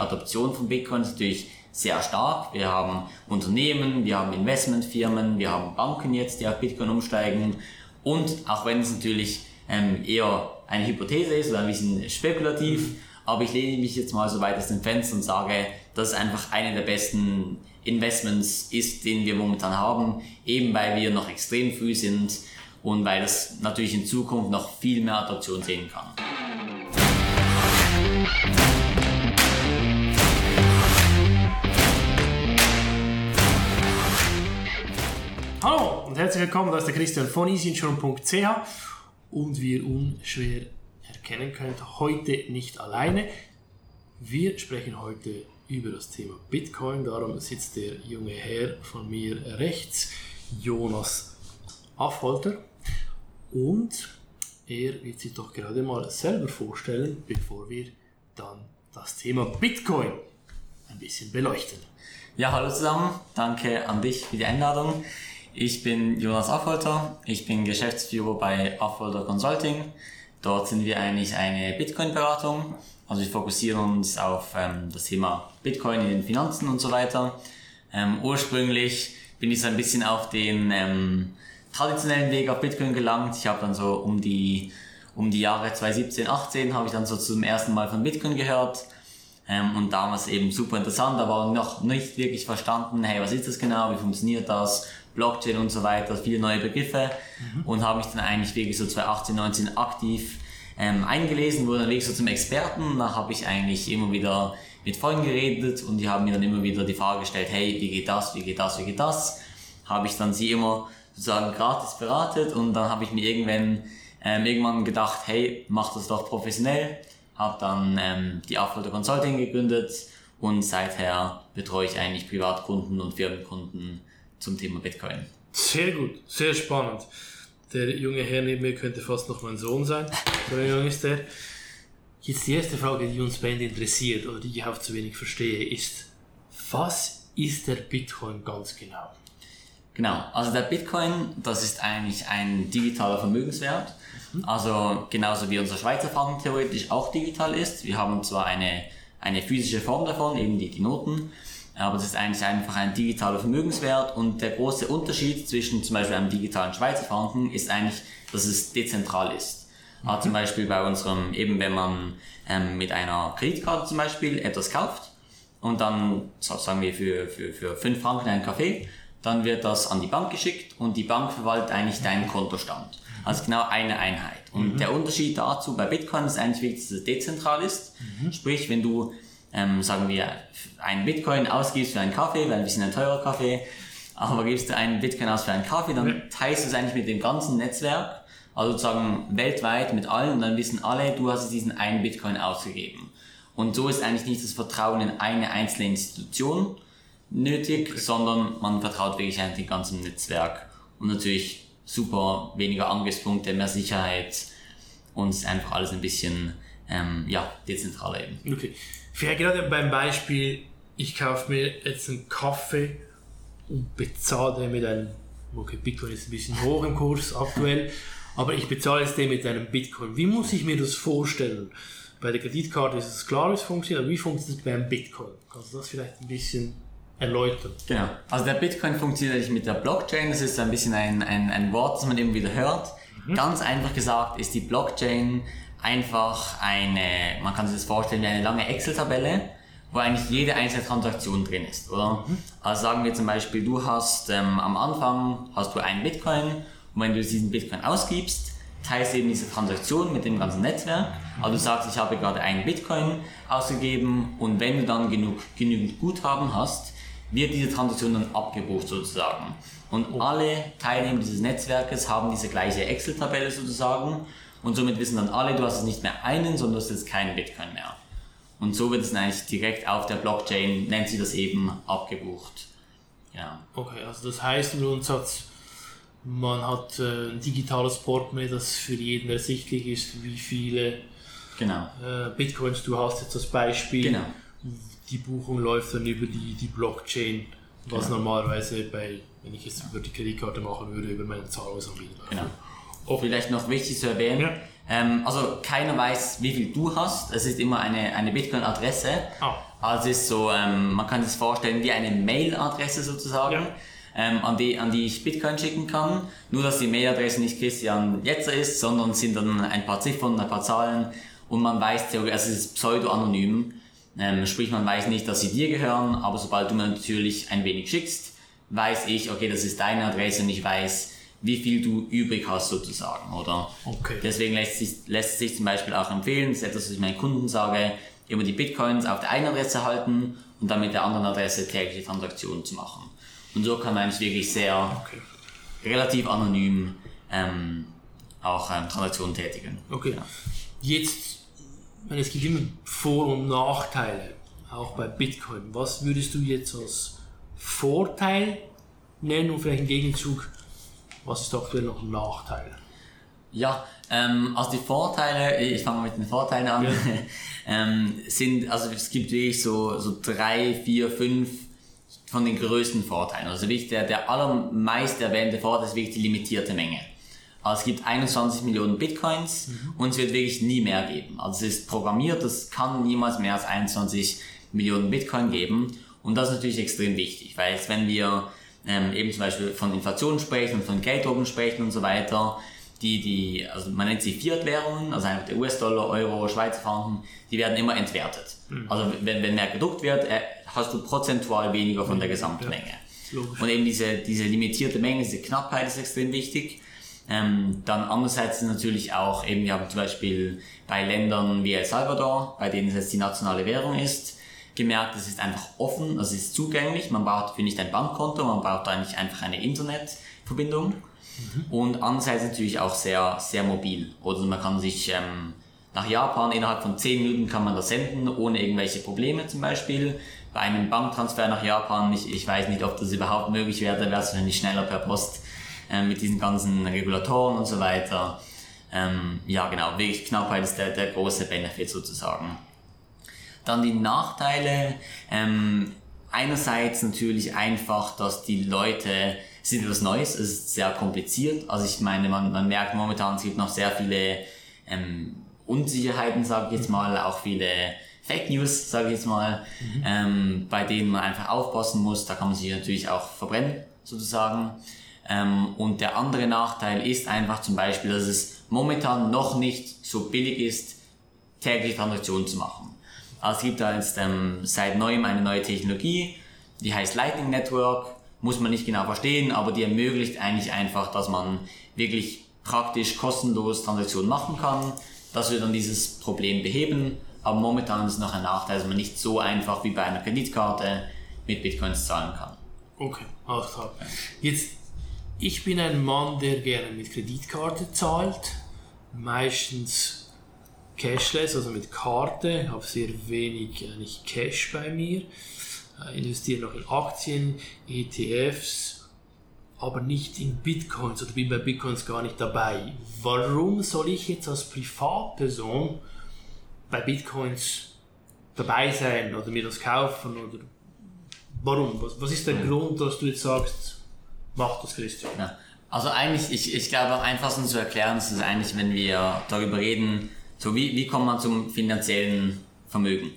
Adoption von Bitcoin ist natürlich sehr stark. Wir haben Unternehmen, wir haben Investmentfirmen, wir haben Banken jetzt, die auf Bitcoin umsteigen. Und auch wenn es natürlich ähm, eher eine Hypothese ist oder ein bisschen spekulativ, aber ich lehne mich jetzt mal so weit aus dem Fenster und sage, dass es einfach eine der besten Investments ist, den wir momentan haben, eben weil wir noch extrem früh sind und weil das natürlich in Zukunft noch viel mehr Adoption sehen kann. Hallo und herzlich willkommen, das ist der Christian von easyinsurance.ch und wie ihr unschwer erkennen könnt, heute nicht alleine. Wir sprechen heute über das Thema Bitcoin, darum sitzt der junge Herr von mir rechts, Jonas Affolter und er wird sich doch gerade mal selber vorstellen, bevor wir dann das Thema Bitcoin ein bisschen beleuchten. Ja, hallo zusammen, danke an dich für die Einladung. Ich bin Jonas Affolter, ich bin Geschäftsführer bei Affolter Consulting. Dort sind wir eigentlich eine Bitcoin-Beratung. Also wir fokussieren uns auf ähm, das Thema Bitcoin in den Finanzen und so weiter. Ähm, ursprünglich bin ich so ein bisschen auf den ähm, traditionellen Weg auf Bitcoin gelangt. Ich habe dann so um die um die Jahre 2017, 18 habe ich dann so zum ersten Mal von Bitcoin gehört. Ähm, und damals eben super interessant, aber noch nicht wirklich verstanden, hey, was ist das genau, wie funktioniert das, Blockchain und so weiter, viele neue Begriffe mhm. und habe mich dann eigentlich wirklich so 2018, 19 aktiv ähm, eingelesen, wurde dann wirklich so zum Experten. Da habe ich eigentlich immer wieder mit Freunden geredet und die haben mir dann immer wieder die Frage gestellt, hey, wie geht das, wie geht das, wie geht das? Habe ich dann sie immer sozusagen gratis beratet und dann habe ich mir irgendwann, ähm, irgendwann gedacht, hey, mach das doch professionell. Habe dann ähm, die Affolter Consulting gegründet und seither betreue ich eigentlich Privatkunden und Firmenkunden zum Thema Bitcoin. Sehr gut, sehr spannend. Der junge Herr neben mir könnte fast noch mein Sohn sein. So jung ist der. Jetzt die erste Frage, die uns beide interessiert oder die ich auch zu wenig verstehe, ist, was ist der Bitcoin ganz genau? Genau, also der Bitcoin, das ist eigentlich ein digitaler Vermögenswert. Also genauso wie unser Schweizer Franken theoretisch auch digital ist. Wir haben zwar eine, eine physische Form davon, eben die, die Noten, aber das ist eigentlich einfach ein digitaler Vermögenswert und der große Unterschied zwischen zum Beispiel einem digitalen Schweizer Franken ist eigentlich, dass es dezentral ist. Mhm. Also zum Beispiel bei unserem, eben wenn man ähm, mit einer Kreditkarte zum Beispiel etwas kauft und dann sagen wir für, für, für 5 Franken einen Kaffee, dann wird das an die Bank geschickt und die Bank verwaltet eigentlich deinen Kontostand. Also genau eine Einheit. Und mhm. der Unterschied dazu bei Bitcoin ist eigentlich dass es dezentral ist. Mhm. Sprich, wenn du ähm, sagen wir, einen Bitcoin ausgibst für einen Kaffee, weil ein bisschen ein teurer Kaffee, aber gibst du einen Bitcoin aus für einen Kaffee, dann teilst du es eigentlich mit dem ganzen Netzwerk, also sozusagen weltweit mit allen und dann wissen alle, du hast diesen einen Bitcoin ausgegeben. Und so ist eigentlich nicht das Vertrauen in eine einzelne Institution nötig, okay. sondern man vertraut wirklich eigentlich dem ganzen Netzwerk und natürlich super weniger Angriffspunkte, mehr Sicherheit und einfach alles ein bisschen ähm, ja, dezentraler eben. Okay. Vielleicht gerade beim Beispiel, ich kaufe mir jetzt einen Kaffee und bezahle den mit einem, okay, Bitcoin ist ein bisschen hoch im Kurs aktuell, aber ich bezahle jetzt den mit einem Bitcoin. Wie muss ich mir das vorstellen? Bei der Kreditkarte ist es klar, wie es funktioniert, aber wie funktioniert es beim Bitcoin? Kannst du das vielleicht ein bisschen erläutern? Genau. Also der Bitcoin funktioniert eigentlich mit der Blockchain. Das ist ein bisschen ein, ein, ein Wort, das man immer wieder hört. Mhm. Ganz einfach gesagt ist die Blockchain einfach eine, man kann sich das vorstellen wie eine lange Excel-Tabelle, wo eigentlich jede einzelne Transaktion drin ist, oder? Mhm. Also sagen wir zum Beispiel, du hast ähm, am Anfang hast du einen Bitcoin und wenn du diesen Bitcoin ausgibst, teilst du eben diese Transaktion mit dem ganzen Netzwerk. Also du sagst, ich habe gerade einen Bitcoin ausgegeben und wenn du dann genug, genügend Guthaben hast, wird diese Transaktion dann abgebucht sozusagen. Und oh. alle Teilnehmer dieses Netzwerkes haben diese gleiche Excel-Tabelle sozusagen und somit wissen dann alle, du hast jetzt nicht mehr einen, sondern du hast jetzt keinen Bitcoin mehr. Und so wird es eigentlich direkt auf der Blockchain, nennt sie das eben, abgebucht. Ja. Okay, also das heißt im Grundsatz, man hat äh, ein digitales Portemonnaie, das für jeden ersichtlich ist, wie viele genau. äh, Bitcoins du hast, jetzt als Beispiel. Genau. Die Buchung läuft dann über die, die Blockchain, was genau. normalerweise bei, wenn ich es über die Kreditkarte machen würde, über meine Zahlungsanbieter. Genau. Auch vielleicht noch wichtig zu erwähnen, ja. Ähm, also keiner weiß, wie viel du hast. Es ist immer eine, eine Bitcoin-Adresse. Ah. Also es ist so, ähm, man kann das vorstellen wie eine Mail-Adresse sozusagen, Ja. ähm, an, die, an die ich Bitcoin schicken kann. Nur dass die Mail-Adresse nicht Christian Jetzer ist, sondern sind dann ein paar Ziffern, ein paar Zahlen und man weiß theoretisch, also es ist pseudo-anonym. Ähm, sprich, man weiß nicht, dass sie dir gehören, aber sobald du mir natürlich ein wenig schickst, weiß ich, okay, das ist deine Adresse und ich weiß, wie viel du übrig hast sozusagen, oder? Okay. Deswegen lässt sich, lässt sich zum Beispiel auch empfehlen, das ist etwas, was ich meinen Kunden sage, immer die Bitcoins auf der einen Adresse halten und dann mit der anderen Adresse tägliche Transaktionen zu machen. Und so kann man eigentlich wirklich sehr Okay. relativ anonym ähm, auch ähm, Transaktionen tätigen. Okay. Ja. Jetzt, meine, es gibt immer Vor- und Nachteile, auch bei Bitcoin. Was würdest du jetzt als Vorteil nennen und vielleicht im Gegenzug, was ist aktuell noch ein Nachteil? Ja, ähm, also die Vorteile, ich fange mal mit den Vorteilen an, ähm, sind, also es gibt wirklich so, so drei, vier, fünf von den größten Vorteilen. Also wirklich der, der allermeist erwähnte Vorteil ist wirklich die limitierte Menge. Also es gibt 21 Millionen Bitcoins und es wird wirklich nie mehr geben. Also es ist programmiert, es kann niemals mehr als 21 Millionen Bitcoin geben. Und das ist natürlich extrem wichtig, weil jetzt, wenn wir ähm, eben zum Beispiel von Inflation sprechen und von Gelddrucken sprechen und so weiter, die, die, also man nennt sie Fiat-Währungen, also einfach der US-Dollar, Euro, Schweizer Franken, die werden immer entwertet. Also wenn, wenn mehr gedruckt wird, äh, hast du prozentual weniger von der Gesamtmenge. Logisch. Und eben diese, diese limitierte Menge, diese Knappheit ist extrem wichtig. Ähm, dann andererseits natürlich auch eben, wir haben zum Beispiel bei Ländern wie El Salvador, bei denen es jetzt die nationale Währung ist, gemerkt, es ist einfach offen, also es ist zugänglich, man braucht für nicht ein Bankkonto, man braucht eigentlich einfach eine Internetverbindung. Und andererseits natürlich auch sehr, sehr mobil. Oder man kann sich ähm, nach Japan innerhalb von 10 Minuten kann man das senden, ohne irgendwelche Probleme zum Beispiel. Bei einem Banktransfer nach Japan, ich, ich weiß nicht, ob das überhaupt möglich wäre, da wäre es wahrscheinlich schneller per Post äh, mit diesen ganzen Regulatoren und so weiter. Ähm, ja, genau, wirklich Knappheit ist der, der große Benefit sozusagen. Dann die Nachteile. Ähm, einerseits natürlich einfach, dass die Leute, es ist etwas Neues, es ist sehr kompliziert. Also ich meine, man, man merkt momentan, es gibt noch sehr viele ähm, Unsicherheiten, sage ich jetzt mal, auch viele Fake News, sage ich jetzt mal, ähm, bei denen man einfach aufpassen muss. Da kann man sich natürlich auch verbrennen, sozusagen. Ähm, und der andere Nachteil ist einfach zum Beispiel, dass es momentan noch nicht so billig ist, tägliche Transaktionen zu machen. Es gibt da jetzt ähm, seit neuem eine neue Technologie, die heißt Lightning Network, muss man nicht genau verstehen, aber die ermöglicht eigentlich einfach, dass man wirklich praktisch kostenlos Transaktionen machen kann. Das wird dann dieses Problem beheben, aber momentan ist es noch ein Nachteil, dass man nicht so einfach wie bei einer Kreditkarte mit Bitcoins zahlen kann. Okay, alles klar. Jetzt, ich bin ein Mann, der gerne mit Kreditkarte zahlt, meistens cashless, also mit Karte, habe sehr wenig eigentlich Cash bei mir, äh, investiere noch in Aktien, ETFs, aber nicht in Bitcoins oder bin bei Bitcoins gar nicht dabei. Warum soll ich jetzt als Privatperson bei Bitcoins dabei sein oder mir das kaufen oder warum? Was, was ist der Grund, dass du jetzt sagst, mach das Christian? Ja. Also eigentlich, ich, ich glaube am einfachsten zu erklären ist es eigentlich, wenn wir darüber reden, so wie, wie kommt man zum finanziellen Vermögen.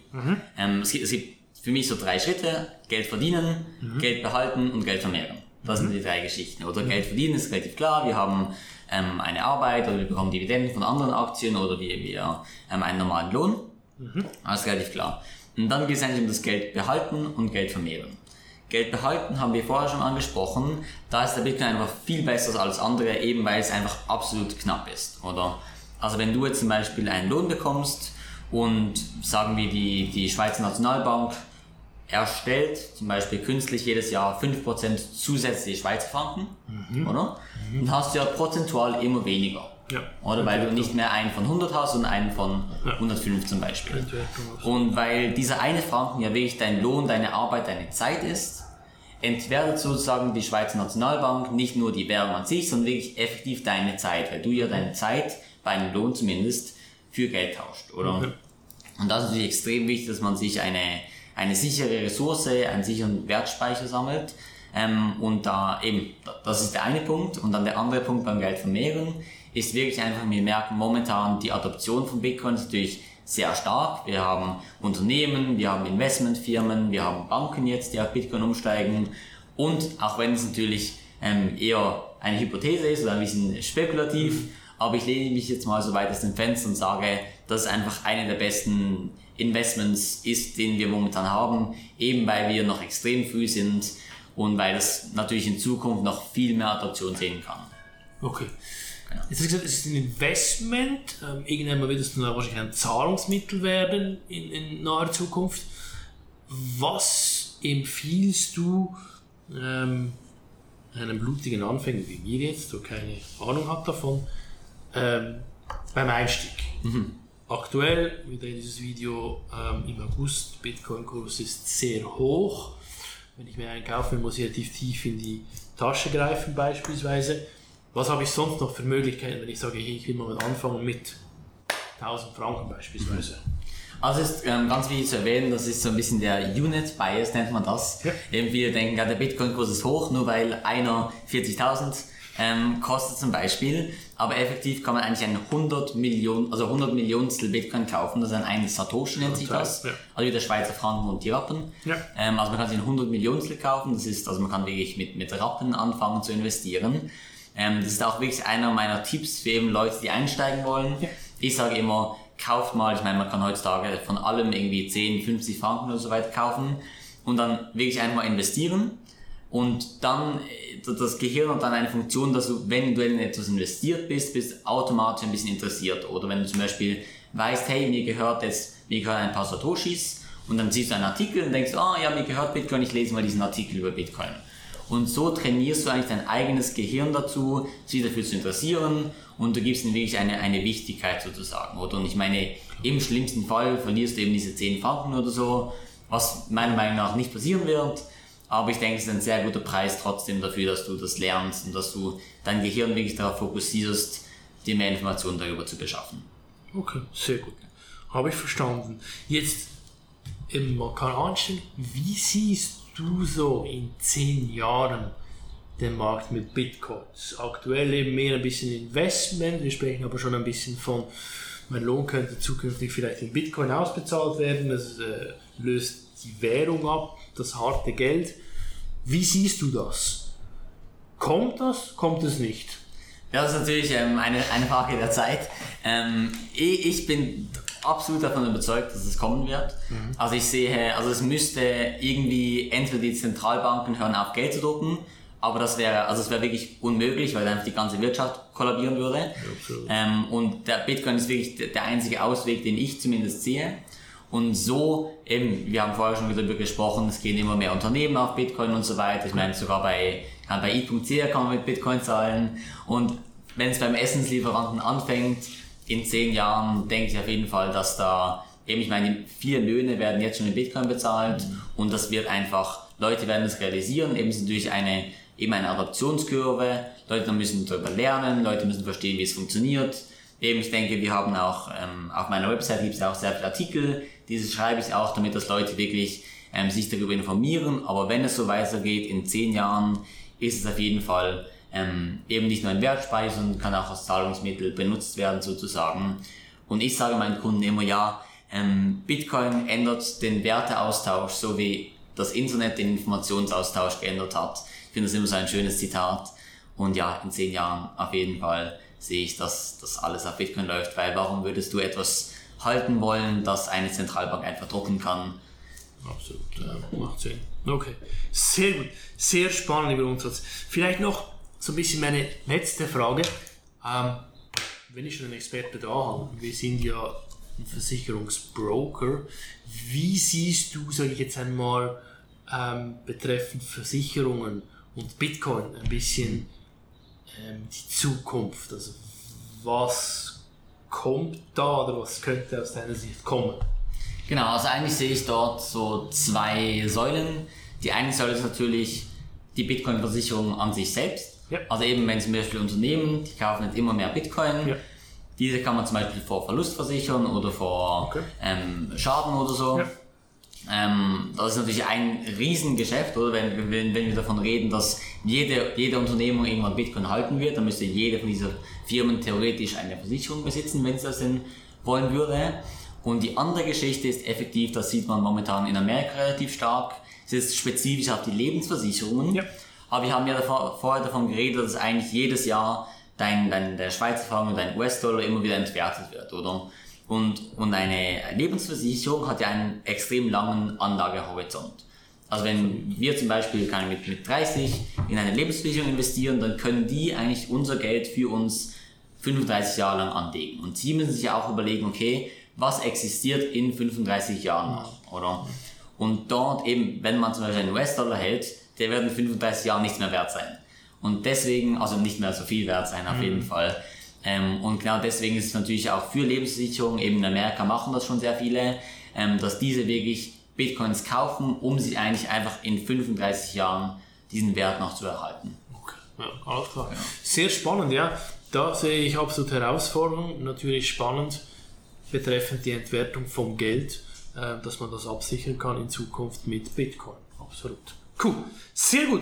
Ähm, es, gibt, es gibt für mich so drei Schritte, Geld verdienen, Geld behalten und Geld vermehren. Das sind die drei Geschichten. Oder Geld verdienen ist relativ klar, wir haben ähm, eine Arbeit oder wir bekommen Dividenden von anderen Aktien oder wir, wir ähm, einen normalen Lohn. Das ist relativ klar. Und dann geht es eigentlich um das Geld behalten und Geld vermehren. Geld behalten haben wir vorher schon angesprochen. Da ist der Bitcoin einfach viel besser als alles andere, eben weil es einfach absolut knapp ist. Oder? Also wenn du jetzt zum Beispiel einen Lohn bekommst und sagen wir die, die Schweizer Nationalbank erstellt zum Beispiel künstlich jedes Jahr 5% zusätzliche Schweizer Franken, oder? Dann hast du ja prozentual immer weniger. Ja. Oder weil du nicht mehr einen von 100 hast, sondern einen von 105 zum Beispiel. Und weil dieser eine Franken ja wirklich dein Lohn, deine Arbeit, deine Zeit ist, entwertet sozusagen die Schweizer Nationalbank nicht nur die Währung an sich, sondern wirklich effektiv deine Zeit, weil du ja deine Zeit, bei einem Lohn zumindest, für Geld tauscht, oder? Okay. Und das ist natürlich extrem wichtig, dass man sich eine, eine sichere Ressource, einen sicheren Wertspeicher sammelt. Ähm, und da eben, das ist der eine Punkt. Und dann der andere Punkt beim Geld vermehren ist wirklich einfach, wir merken momentan die Adoption von Bitcoin ist natürlich sehr stark. Wir haben Unternehmen, wir haben Investmentfirmen, wir haben Banken jetzt, die auf Bitcoin umsteigen. Und auch wenn es natürlich ähm, eher eine Hypothese ist oder ein bisschen spekulativ, aber ich lehne mich jetzt mal so weit aus dem Fenster und sage, dass es einfach eine der besten Investments ist, den wir momentan haben, eben weil wir noch extrem früh sind und weil das natürlich in Zukunft noch viel mehr Adoption sehen kann. Okay. Genau. Jetzt hast du gesagt, es ist ein Investment. Ähm, irgendwann wird es dann wahrscheinlich ein Zahlungsmittel werden in, in naher Zukunft. Was empfiehlst du ähm, einem blutigen Anfänger wie mir jetzt, der keine Ahnung hat davon, ähm, beim Einstieg? Mhm. Aktuell, wieder in dieses Video ähm, im August, Bitcoin-Kurs ist sehr hoch. Wenn ich mir einen kaufe, muss ich relativ tief in die Tasche greifen beispielsweise. Was habe ich sonst noch für Möglichkeiten, wenn ich sage, ich will mal anfangen mit 1000 Franken beispielsweise? Also ist ähm, ganz wichtig zu erwähnen, das ist so ein bisschen der Unit Bias, nennt man das. Ja. Wir denken, ja, der Bitcoin-Kurs ist hoch, nur weil einer 40.000 ähm, kostet zum Beispiel. Aber effektiv kann man eigentlich ein 100 Millionen, also 100 Millionstel Bitcoin kaufen. Das ist ein Satoshi nennt sich das. Ja. Also wie der Schweizer Franken und die Rappen. Ja. Ähm, also man kann sich ein 100 Millionstel kaufen. Das ist, also man kann wirklich mit, mit Rappen anfangen zu investieren. Ähm, das ist auch wirklich einer meiner Tipps für eben Leute, die einsteigen wollen. Ja. Ich sage immer, kauft mal, ich meine, man kann heutzutage von allem irgendwie 10, 50 Franken oder so weiter kaufen und dann wirklich einfach mal investieren und dann äh, das Gehirn hat dann eine Funktion, dass du, wenn du in etwas investiert bist, bist automatisch ein bisschen interessiert. Oder wenn du zum Beispiel weißt, hey, mir gehört jetzt, mir gehören ein paar Satoshis und dann siehst du einen Artikel und denkst, ah oh, ja, mir gehört Bitcoin, ich lese mal diesen Artikel über Bitcoin. Und so trainierst du eigentlich dein eigenes Gehirn dazu, sich dafür zu interessieren und du gibst ihm wirklich eine, eine Wichtigkeit sozusagen. Oder? Und ich meine, im schlimmsten Fall verlierst du eben diese 10 Franken oder so, was meiner Meinung nach nicht passieren wird. Aber ich denke, es ist ein sehr guter Preis trotzdem dafür, dass du das lernst und dass du dein Gehirn wirklich darauf fokussierst, dir mehr Informationen darüber zu beschaffen. Okay, sehr gut. Habe ich verstanden. Jetzt, man kann anstellen, wie siehst du so in zehn Jahren den Markt mit Bitcoins? Aktuell eben mehr ein bisschen Investment, wir sprechen aber schon ein bisschen von, mein Lohn könnte zukünftig vielleicht in Bitcoin ausbezahlt werden, das äh, löst die Währung ab, das harte Geld. Wie siehst du das? Kommt das? Kommt es nicht? Das ist natürlich ähm, eine, eine Frage der Zeit. Ähm, ich, ich bin absolut davon überzeugt, dass es kommen wird. Mhm. Also ich sehe, also es müsste irgendwie entweder die Zentralbanken hören auf Geld zu drucken, aber das wäre, also es wäre wirklich unmöglich, weil einfach die ganze Wirtschaft kollabieren würde. Ja, ähm, und der Bitcoin ist wirklich der einzige Ausweg, den ich zumindest sehe. Und so eben, wir haben vorher schon darüber gesprochen, es gehen immer mehr Unternehmen auf Bitcoin und so weiter. Ich meine, sogar bei, bei i.c kann man mit Bitcoin zahlen. Und wenn es beim Essenslieferanten anfängt, in zehn Jahren denke ich auf jeden Fall, dass da eben, ich meine, vier Löhne werden jetzt schon in Bitcoin bezahlt und das wird einfach, Leute werden das realisieren, eben sind durch eine, eben eine Adoptionskurve, Leute müssen darüber lernen, Leute müssen verstehen, wie es funktioniert. Eben, ich denke, wir haben auch, ähm, auf meiner Website gibt es auch sehr viele Artikel, dieses schreibe ich auch, damit dass Leute wirklich ähm, sich darüber informieren, aber wenn es so weitergeht, in zehn Jahren ist es auf jeden Fall ähm, eben nicht nur ein Wertspeicher, sondern kann auch als Zahlungsmittel benutzt werden sozusagen. Und ich sage meinen Kunden immer, ja, ähm, Bitcoin ändert den Werteaustausch, so wie das Internet den Informationsaustausch geändert hat. Ich finde das immer so ein schönes Zitat. Und ja, in zehn Jahren auf jeden Fall sehe ich, dass das alles auf Bitcoin läuft, weil warum würdest du etwas halten wollen, das eine Zentralbank einfach drucken kann? Absolut, ja, macht Sinn. Okay, sehr gut, sehr spannend über Grundsatz. Vielleicht noch so ein bisschen meine letzte Frage. Ähm, wenn ich schon einen Experte da habe, wir sind ja ein Versicherungsbroker, wie siehst du, sage ich jetzt einmal, ähm, betreffend Versicherungen und Bitcoin ein bisschen ähm, die Zukunft? Also was kommt da oder was könnte aus deiner Sicht kommen? Genau, also eigentlich sehe ich dort so zwei Säulen. Die eine Säule ist natürlich die Bitcoin-Versicherung an sich selbst. Ja. Also eben, wenn zum Beispiel Unternehmen, die kaufen jetzt immer mehr Bitcoin, ja. diese kann man zum Beispiel vor Verlust versichern oder vor okay. ähm, Schaden oder so. Ja. Ähm, das ist natürlich ein Riesengeschäft, oder? Wenn, wenn, wenn wir davon reden, dass jede, jede Unternehmung irgendwann Bitcoin halten wird, dann müsste jede von diesen Firmen theoretisch eine Versicherung besitzen, wenn sie das denn wollen würde. Und die andere Geschichte ist effektiv, das sieht man momentan in Amerika relativ stark, es ist spezifisch auf die Lebensversicherungen. Ja. Aber wir haben ja davor, vorher davon geredet, dass eigentlich jedes Jahr dein, dein, der Schweizer Franken und dein US-Dollar immer wieder entwertet wird, oder? Und, und eine Lebensversicherung hat ja einen extrem langen Anlagehorizont. Also wenn wir zum Beispiel kann mit, mit 30 in eine Lebensversicherung investieren, dann können die eigentlich unser Geld für uns 35 Jahre lang anlegen. Und sie müssen sich auch überlegen, okay, was existiert in 35 Jahren noch, oder? Und dort eben, wenn man zum Beispiel einen US-Dollar hält, der wird in 35 Jahren nichts mehr wert sein. Und deswegen, also nicht mehr so viel wert sein auf mhm. jeden Fall. Ähm, und genau deswegen ist es natürlich auch für Lebensversicherungen, eben in Amerika machen das schon sehr viele, ähm, dass diese wirklich Bitcoins kaufen, um sie eigentlich einfach in 35 Jahren diesen Wert noch zu erhalten. Okay, ja, alles klar. Ja. Sehr spannend, ja. Da sehe ich absolut Herausforderungen, natürlich spannend betreffend die Entwertung vom Geld, äh, dass man das absichern kann in Zukunft mit Bitcoin. Absolut. Cool. Sehr gut.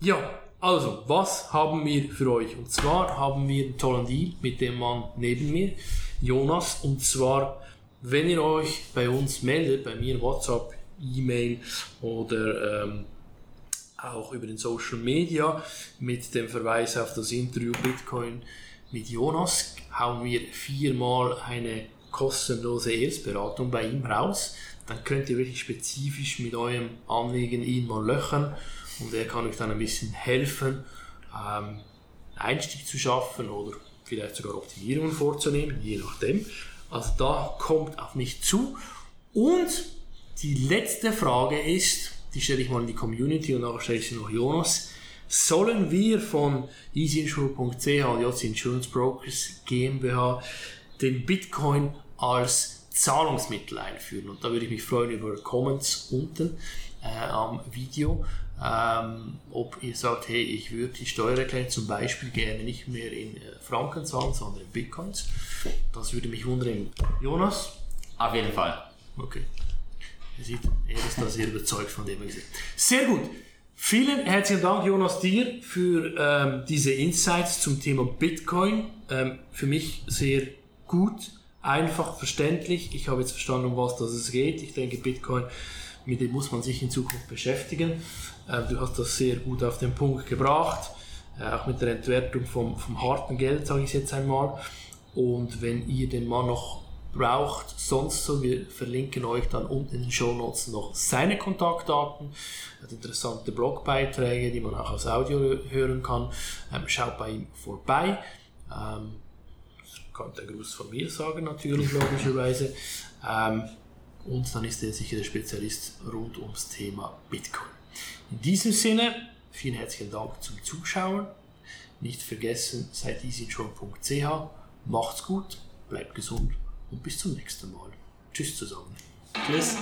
Ja, also, was haben wir für euch? Und zwar haben wir einen tollen Deal mit dem Mann neben mir, Jonas. Und zwar, wenn ihr euch bei uns meldet, bei mir WhatsApp, E-Mail oder ähm, auch über den Social Media mit dem Verweis auf das Interview Bitcoin mit Jonas, haben wir viermal eine kostenlose Erstberatung bei ihm raus. Dann könnt ihr wirklich spezifisch mit eurem Anliegen ihn mal löchern und er kann euch dann ein bisschen helfen, ähm, Einstieg zu schaffen oder vielleicht sogar Optimierungen vorzunehmen, je nachdem. Also da kommt auf mich zu. Und die letzte Frage ist, die stelle ich mal in die Community und nachher stelle ich sie noch Jonas. Sollen wir von easyinsure.ch JC Insurance Brokers GmbH den Bitcoin als Zahlungsmittel einführen? Und da würde ich mich freuen über Comments unten äh, am Video ähm, ob ihr sagt, hey, ich würde die Steuererklärung zum Beispiel gerne nicht mehr in äh, Franken zahlen, sondern in Bitcoins. Das würde mich wundern. Jonas? Auf jeden Fall. Okay. Ihr seht, er ist da sehr überzeugt von dem, was gesagt Sehr gut. Vielen herzlichen Dank, Jonas, dir für ähm, diese Insights zum Thema Bitcoin. Ähm, für mich sehr gut, einfach, verständlich. Ich habe jetzt verstanden, um was das es geht. Ich denke, Bitcoin, mit dem muss man sich in Zukunft beschäftigen. Äh, du hast das sehr gut auf den Punkt gebracht, äh, auch mit der Entwertung vom, vom harten Geld, sage ich jetzt einmal. Und wenn ihr den Mann noch braucht, sonst so, wir verlinken euch dann unten in den Show Notes noch seine Kontaktdaten, hat interessante Blogbeiträge, die man auch als Audio hören kann. Ähm, schaut bei ihm vorbei. Ähm, kann der Gruß von mir sagen, natürlich, logischerweise. Ähm, und dann ist er sicher der Spezialist rund ums Thema Bitcoin. In diesem Sinne, vielen herzlichen Dank zum Zuschauen. Nicht vergessen, seid easyjob.ch. Macht's gut, bleibt gesund und bis zum nächsten Mal. Tschüss zusammen. Tschüss.